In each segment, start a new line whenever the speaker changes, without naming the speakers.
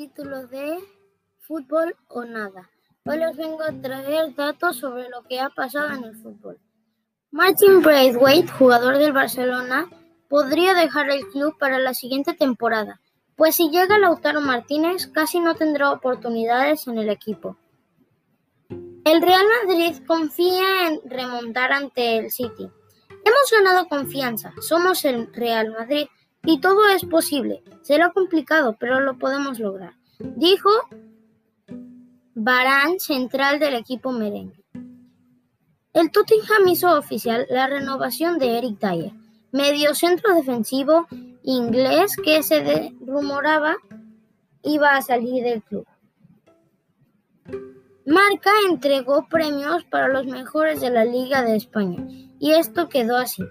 capítulo de Fútbol o Nada. Hoy les vengo a traer datos sobre lo que ha pasado en el fútbol. Martin Braithwaite, jugador del Barcelona, podría dejar el club para la siguiente temporada, pues si llega Lautaro Martínez casi no tendrá oportunidades en el equipo. El Real Madrid confía en remontar ante el City. Hemos ganado confianza, somos el Real Madrid y todo es posible. Será complicado, pero lo podemos lograr, dijo Barán, central del equipo merengue. El Tottenham hizo oficial la renovación de Eric Dyer, medio centro defensivo inglés que se rumoraba iba a salir del club. Marca entregó premios para los mejores de la Liga de España y esto quedó así.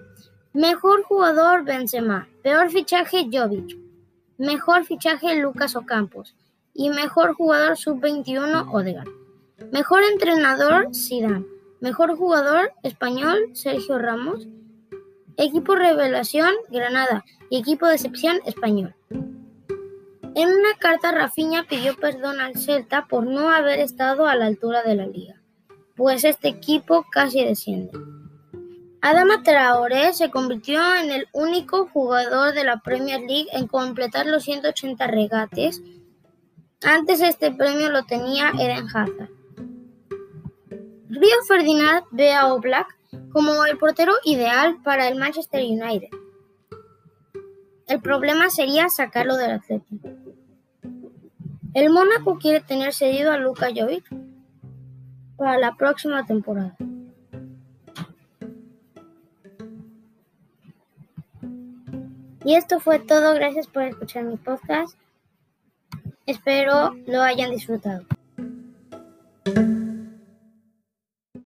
Mejor jugador Benzema, peor fichaje Jovic, mejor fichaje Lucas Ocampos y mejor jugador sub-21 Odegaard. Mejor entrenador Zidane, mejor jugador español Sergio Ramos, equipo revelación Granada y equipo de excepción español. En una carta Rafinha pidió perdón al Celta por no haber estado a la altura de la liga, pues este equipo casi desciende. Adama Traoré se convirtió en el único jugador de la Premier League en completar los 180 regates. Antes este premio lo tenía Eden Hazard. Río Ferdinand ve a Oblak como el portero ideal para el Manchester United. El problema sería sacarlo del Atlético. El Mónaco quiere tener cedido a Luka Jovic para la próxima temporada. Y esto fue todo. Gracias por escuchar mi podcast. Espero lo hayan disfrutado.